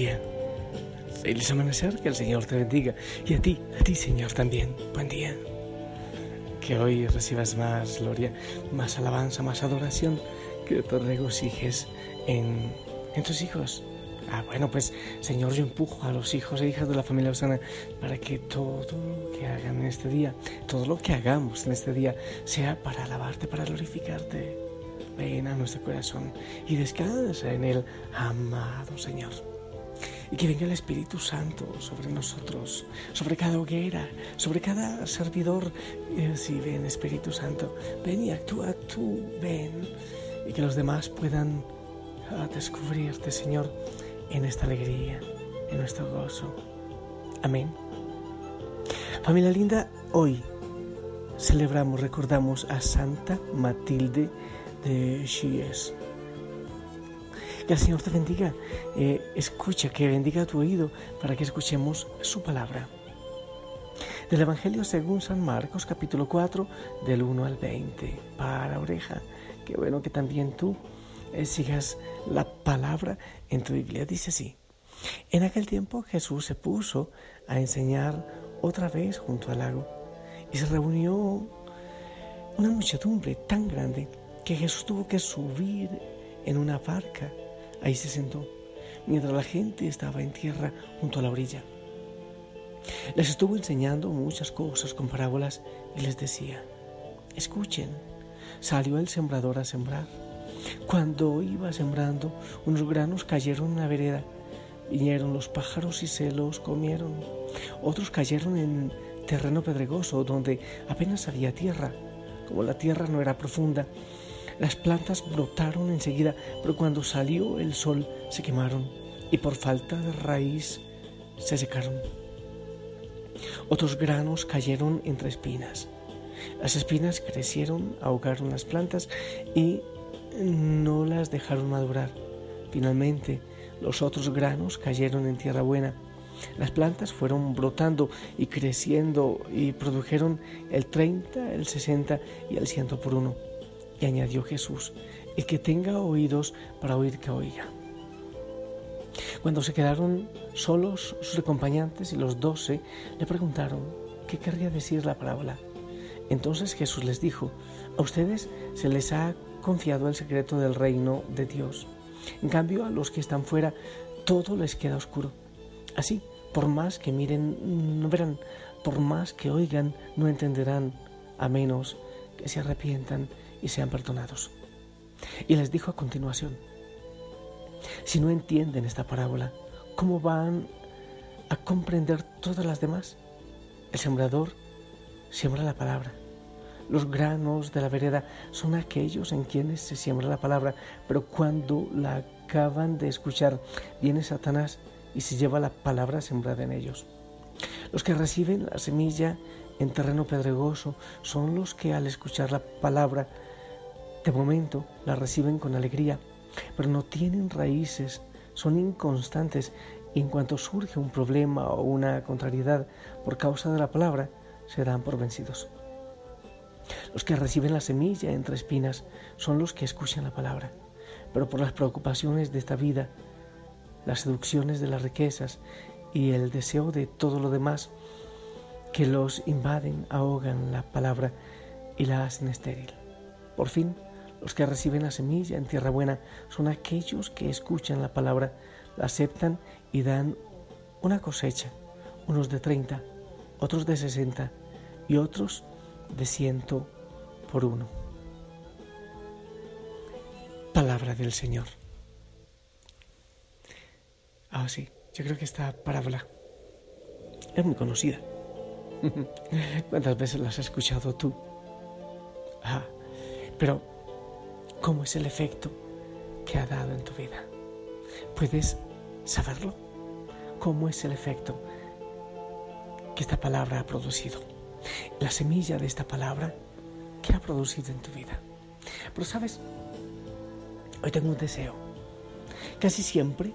día. Feliz amanecer, que el Señor te bendiga. Y a ti, a ti Señor también. Buen día. Que hoy recibas más gloria, más alabanza, más adoración, que te regocijes en, en tus hijos. Ah, bueno, pues Señor, yo empujo a los hijos e hijas de la familia Osana para que todo lo que hagan en este día, todo lo que hagamos en este día, sea para alabarte, para glorificarte. Ven a nuestro corazón y descansa en él, amado Señor y que venga el Espíritu Santo sobre nosotros, sobre cada hoguera, sobre cada servidor. Sí, ven Espíritu Santo, ven y actúa tú, ven, y que los demás puedan ah, descubrirte, Señor, en esta alegría, en nuestro gozo. Amén. Familia linda, hoy celebramos, recordamos a Santa Matilde de Chies. Que el Señor te bendiga. Eh, escucha, que bendiga tu oído para que escuchemos su palabra. Del Evangelio según San Marcos, capítulo 4, del 1 al 20. Para oreja. Qué bueno que también tú eh, sigas la palabra en tu Biblia. Dice así. En aquel tiempo Jesús se puso a enseñar otra vez junto al lago y se reunió una muchedumbre tan grande que Jesús tuvo que subir en una barca Ahí se sentó, mientras la gente estaba en tierra junto a la orilla. Les estuvo enseñando muchas cosas con parábolas y les decía, escuchen, salió el sembrador a sembrar. Cuando iba sembrando, unos granos cayeron en la vereda, vinieron los pájaros y se los comieron. Otros cayeron en terreno pedregoso, donde apenas había tierra. Como la tierra no era profunda, las plantas brotaron enseguida, pero cuando salió el sol se quemaron y por falta de raíz se secaron. Otros granos cayeron entre espinas. Las espinas crecieron, ahogaron las plantas y no las dejaron madurar. Finalmente, los otros granos cayeron en tierra buena. Las plantas fueron brotando y creciendo y produjeron el 30, el 60 y el 100 por uno. Y añadió Jesús, el que tenga oídos para oír que oiga. Cuando se quedaron solos sus acompañantes y los doce le preguntaron qué querría decir la parábola. Entonces Jesús les dijo, a ustedes se les ha confiado el secreto del reino de Dios. En cambio, a los que están fuera, todo les queda oscuro. Así, por más que miren, no verán, por más que oigan, no entenderán, a menos que se arrepientan y sean perdonados. Y les dijo a continuación, si no entienden esta parábola, ¿cómo van a comprender todas las demás? El sembrador siembra la palabra. Los granos de la vereda son aquellos en quienes se siembra la palabra, pero cuando la acaban de escuchar, viene Satanás y se lleva la palabra sembrada en ellos. Los que reciben la semilla en terreno pedregoso son los que al escuchar la palabra de momento la reciben con alegría, pero no tienen raíces, son inconstantes y en cuanto surge un problema o una contrariedad por causa de la palabra, se dan por vencidos. Los que reciben la semilla entre espinas son los que escuchan la palabra, pero por las preocupaciones de esta vida, las seducciones de las riquezas y el deseo de todo lo demás que los invaden, ahogan la palabra y la hacen estéril. Por fin, Los que reciben la semilla en tierra buena son aquellos que escuchan la palabra, la aceptan y dan una cosecha, unos de 30, otros de 60 y otros de ciento por uno. Palabra del Señor. Ah, sí, yo creo que esta parábola es muy conocida. ¿Cuántas veces la has escuchado tú? Ah, pero ¿cómo es el efecto que ha dado en tu vida? ¿Puedes saberlo? ¿Cómo es el efecto que esta palabra ha producido? La semilla de esta palabra que ha producido en tu vida. Pero sabes, hoy tengo un deseo. Casi siempre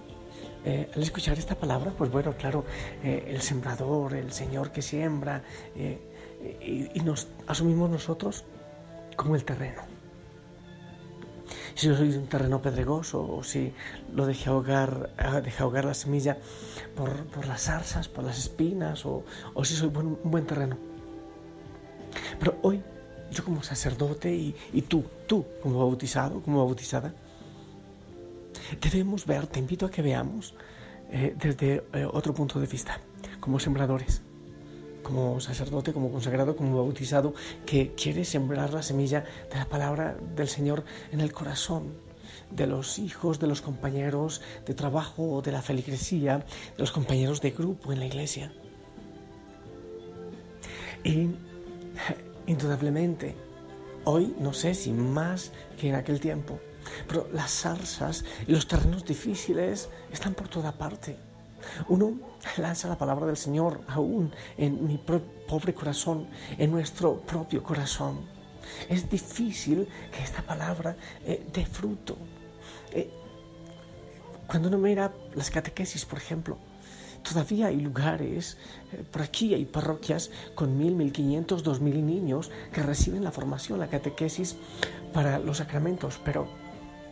eh, al escuchar esta palabra, pues bueno, claro, eh, el sembrador, el Señor que siembra, eh, y, nos asumimos nosotros como el terreno. Si soy un terreno pedregoso o si lo dejé ahogar, ah, dejé ahogar la semilla por, las zarzas, por las espinas, o, si soy un buen terreno. Pero hoy, yo como sacerdote y, y tú, tú como bautizado, como bautizada, debemos ver, te invito a que veamos eh, desde eh, otro punto de vista, como sembradores, como sacerdote, como consagrado, como bautizado, que quiere sembrar la semilla de la palabra del Señor en el corazón de los hijos, de los compañeros de trabajo, de la feligresía, de los compañeros de grupo en la iglesia. Y indudablemente, hoy no sé si más que en aquel tiempo, pero las zarzas y los terrenos difíciles están por toda parte. Uno lanza la palabra del Señor aún en mi pobre corazón, en nuestro propio corazón. Es difícil que esta palabra eh, dé fruto. Eh, cuando uno mira las catequesis, por ejemplo, todavía hay lugares, eh, por aquí hay parroquias con mil, mil quinientos, dos mil niños que reciben la formación, la catequesis para los sacramentos, pero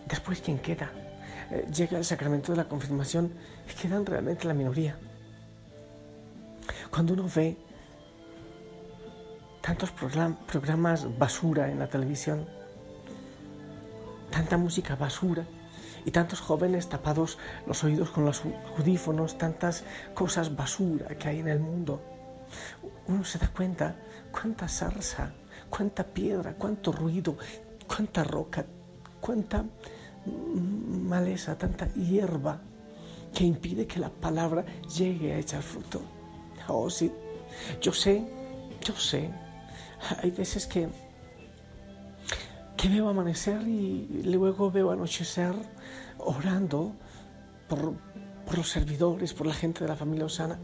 Después, ¿quién queda? Llega el sacramento de la confirmación y quedan realmente la minoría. Cuando uno ve tantos programas basura en la televisión, tanta música basura y tantos jóvenes tapados los oídos con los audífonos, tantas cosas basura que hay en el mundo, uno se da cuenta cuánta zarza, cuánta piedra, cuánto ruido, cuánta roca, cuánta maleza, tanta hierba que impide que la palabra llegue a echar fruto. Oh, sí, yo sé, yo sé. Hay veces que, que veo amanecer y luego veo anochecer orando por, por los servidores, por la gente de la familia Osana.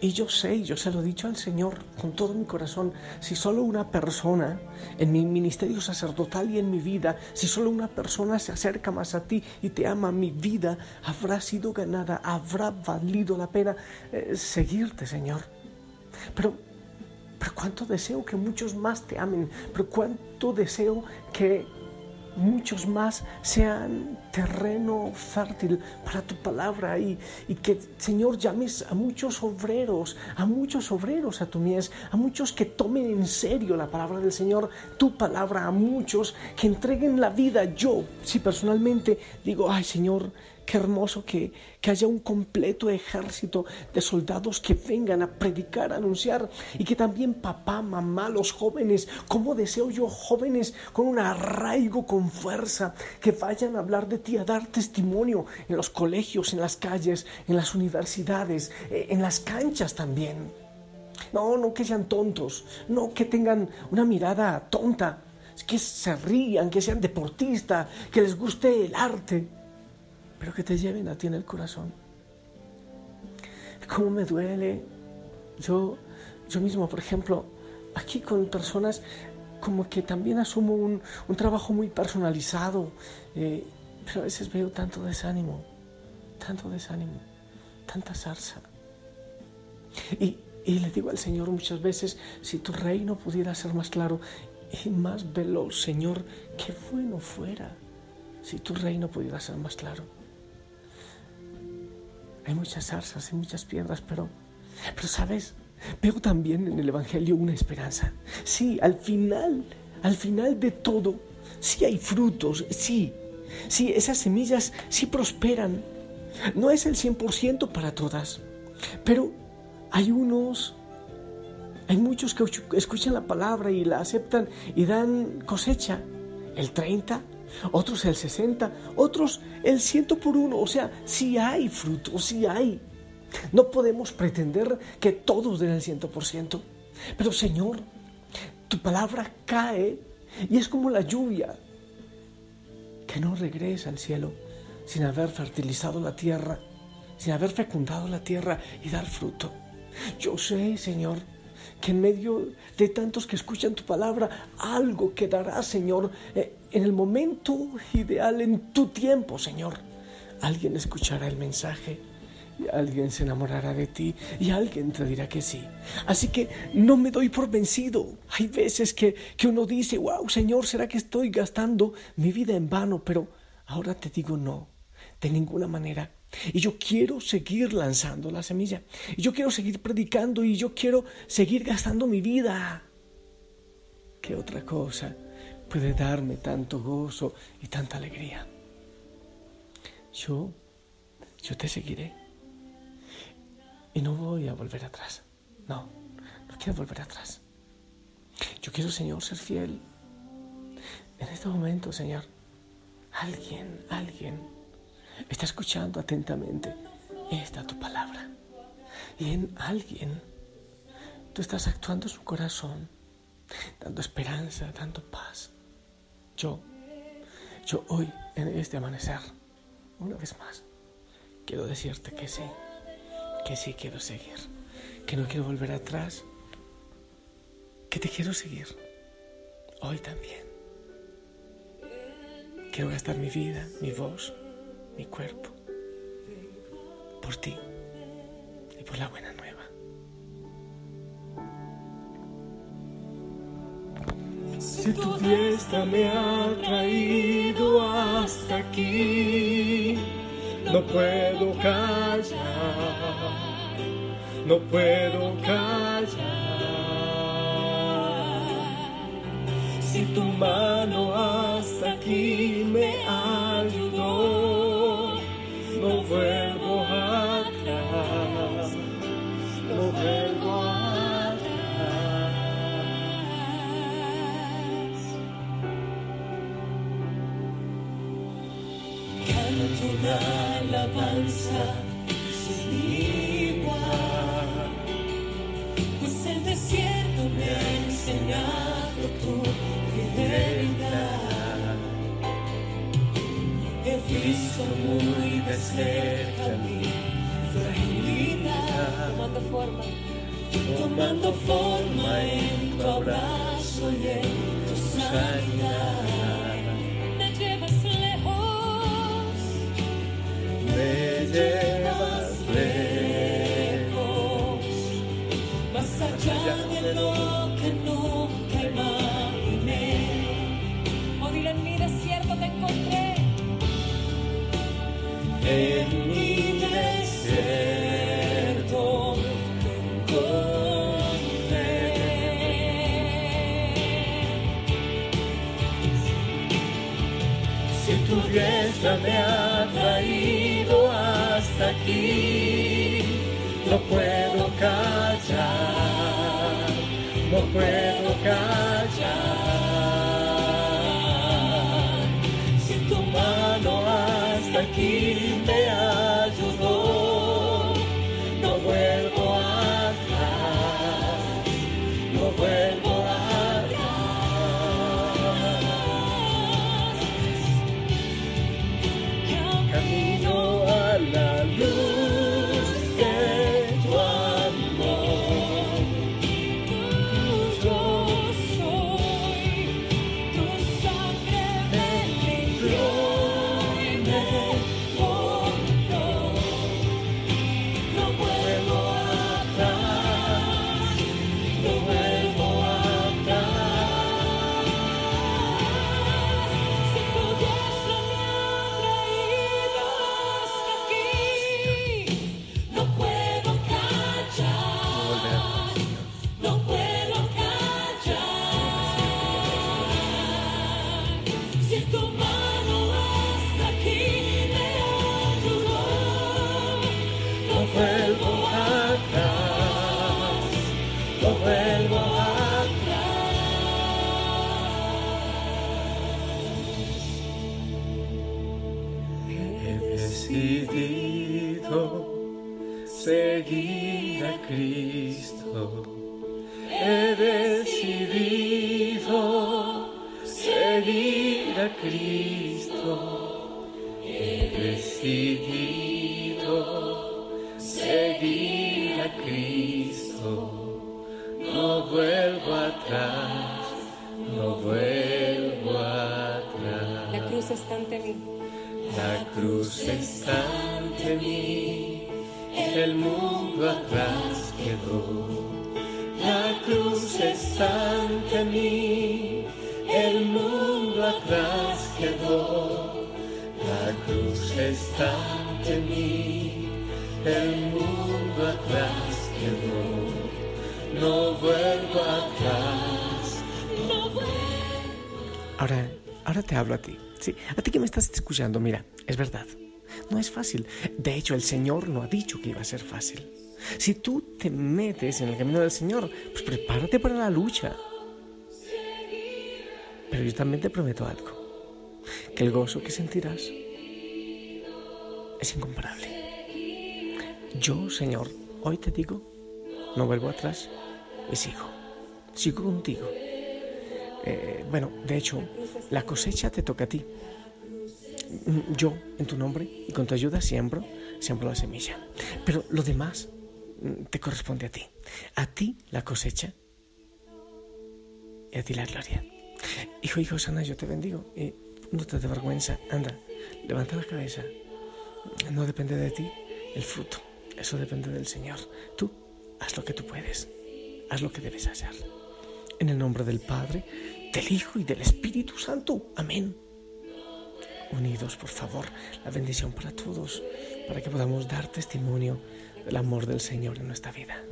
Y yo sé, yo se lo he dicho al Señor con todo mi corazón, si solo una persona en mi ministerio sacerdotal y en mi vida, si solo una persona se acerca más a ti y te ama, mi vida habrá sido ganada, habrá valido la pena eh, seguirte, Señor. Pero, pero cuánto deseo que muchos más te amen, pero cuánto deseo que muchos más sean terreno fértil para tu palabra y, y, que, Señor, llames a muchos obreros, a muchos obreros a tu mies, a muchos que tomen en serio la palabra del Señor, tu palabra, a muchos que entreguen la vida. Yo, si personalmente digo, ay Señor, Qué hermoso que, haya un completo ejército de soldados que vengan a predicar, a anunciar y que también papá, mamá, los jóvenes, como deseo yo jóvenes con un arraigo, con fuerza, que vayan a hablar de ti, a dar testimonio en los colegios, en las calles, en las universidades, eh, en las canchas también. No, no que sean tontos, no que tengan una mirada tonta, que se rían, que sean deportistas, que les guste el arte pero que te lleven a ti en el corazón. ¿Cómo me duele? Yo, yo mismo, por ejemplo, aquí con personas como que también asumo un, trabajo muy personalizado, eh, pero a veces veo tanto desánimo, tanto desánimo, tanta zarza. Y, y le digo al Señor muchas veces, si tu reino pudiera ser más claro y más veloz, Señor, qué bueno fuera si tu reino pudiera ser más claro. Hay muchas zarzas, hay muchas piedras, pero, pero sabes, veo también en el Evangelio una esperanza. Sí, al final, al final de todo, sí hay frutos, sí, sí, esas semillas sí prosperan. No es el 100% para todas, pero hay unos, hay muchos que escuchan la palabra y la aceptan y dan cosecha, el 30, otros el 60, otros el 100 por uno, o sea, sí hay frutos, sí hay. No podemos pretender que todos den el 100%, pero Señor, tu palabra cae y es como la lluvia que no regresa al cielo sin haber fertilizado la tierra, sin haber fecundado la tierra y dar fruto. Yo sé, Señor, que en medio de tantos que escuchan tu palabra, algo quedará, Señor, eh, en el momento ideal, en tu tiempo, Señor. Alguien escuchará el mensaje alguien se enamorará de ti y alguien te dirá que sí. Así que no me doy por vencido. Hay veces que, que uno dice, wow, Señor, ¿será que estoy gastando mi vida en vano? Pero ahora te digo no, de ninguna manera. Y yo quiero seguir lanzando la semilla. Y yo quiero seguir predicando y yo quiero seguir gastando mi vida. ¿Qué otra cosa puede darme tanto gozo y tanta alegría? Yo, yo te seguiré. Y no voy a volver atrás. No, no quiero volver atrás. Yo quiero, Señor, ser fiel. En este momento, Señor, alguien, alguien está escuchando atentamente esta tu palabra. Y en alguien tú estás actuando su corazón, dando esperanza, dando paz. Yo, yo hoy, en este amanecer, una vez más, quiero decirte que sí que sí quiero seguir, que no quiero volver atrás, que te quiero seguir hoy también. Quiero gastar mi vida, mi voz, mi cuerpo por ti y por la buena nueva. Si tu fiesta me ha traído hasta aquí, no puedo callar, no puedo callar. Si tu mano hasta aquí una alabanza sin igual, pues el desierto me ha enseñado tu fidelidad. He visto muy de cerca mi fragilidad, tomando forma, tomando forma en tu abrazo y en tu sanidad. Llevas lejos, más allá de lo que nunca imaginé. Dile en mi desierto te encontré. En aquí, no puedo callar, no puedo callar. Si tu mano hasta aquí me ayudó, decidido seguir a Cristo. He decidido seguir a Cristo. He decidido La cruz está ante mí, el mundo atrás quedó. La cruz está ante mí, el mundo atrás quedó. La cruz está ante mí, el mundo atrás quedó. No vuelvo atrás, no vuelvo. Ahora, ahora te hablo a ti. A ti que me estás escuchando, mira, es verdad. No es fácil. De hecho, el Señor no ha dicho que iba a ser fácil. Si tú te metes en el camino del Señor, pues prepárate para la lucha. Pero yo también te prometo algo, que el gozo que sentirás es incomparable. Yo, Señor, hoy te digo, no vuelvo atrás y sigo, sigo contigo. Eh, bueno, de hecho, la cosecha te toca a ti. Yo, en tu nombre y con tu ayuda, siembro, siembro la semilla. Pero lo demás mm, te corresponde a ti. A ti la cosecha y a ti la gloria. Hijo, hijo, sana, yo te bendigo. Y no te dé vergüenza. Anda, levanta la cabeza. No depende de ti el fruto. Eso depende del Señor. Tú haz lo que tú puedes. Haz lo que debes hacer. En el nombre del Padre, del Hijo y del Espíritu Santo. Amén. Unidos, por favor, la bendición para todos, para que podamos dar testimonio del amor del Señor en nuestra vida.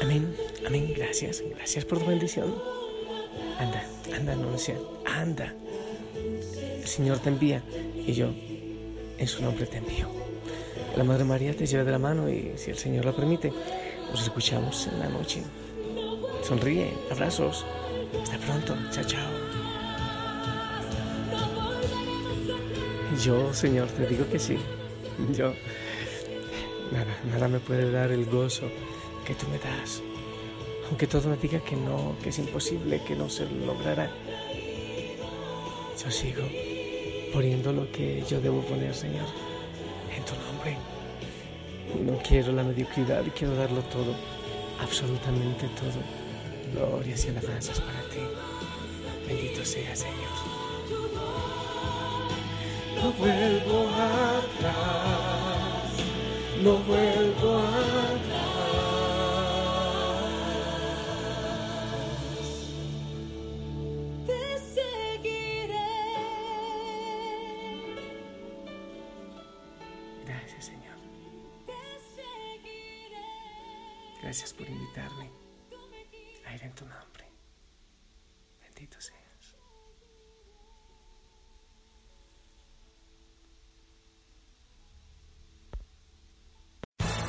Amén, amén, gracias, gracias por tu bendición. Anda, anda, anuncia, anda. El Señor te envía y yo en su nombre te envío. La Madre María te lleve de la mano y si el Señor lo permite, nos escuchamos en la noche. Sonríe, abrazos. Hasta pronto, chao, chao. Yo, Señor, te digo que sí. Yo, nada, nada me puede dar el gozo que tú me das. Aunque todo me diga que no, que es imposible, que no se logrará. Yo sigo poniendo lo que yo debo poner, Señor, en tu nombre. No quiero la mediocridad, quiero darlo todo, absolutamente todo. Glorias y alabanzas para ti. Bendito sea, Señor. No vuelvo atrás, no vuelvo atrás.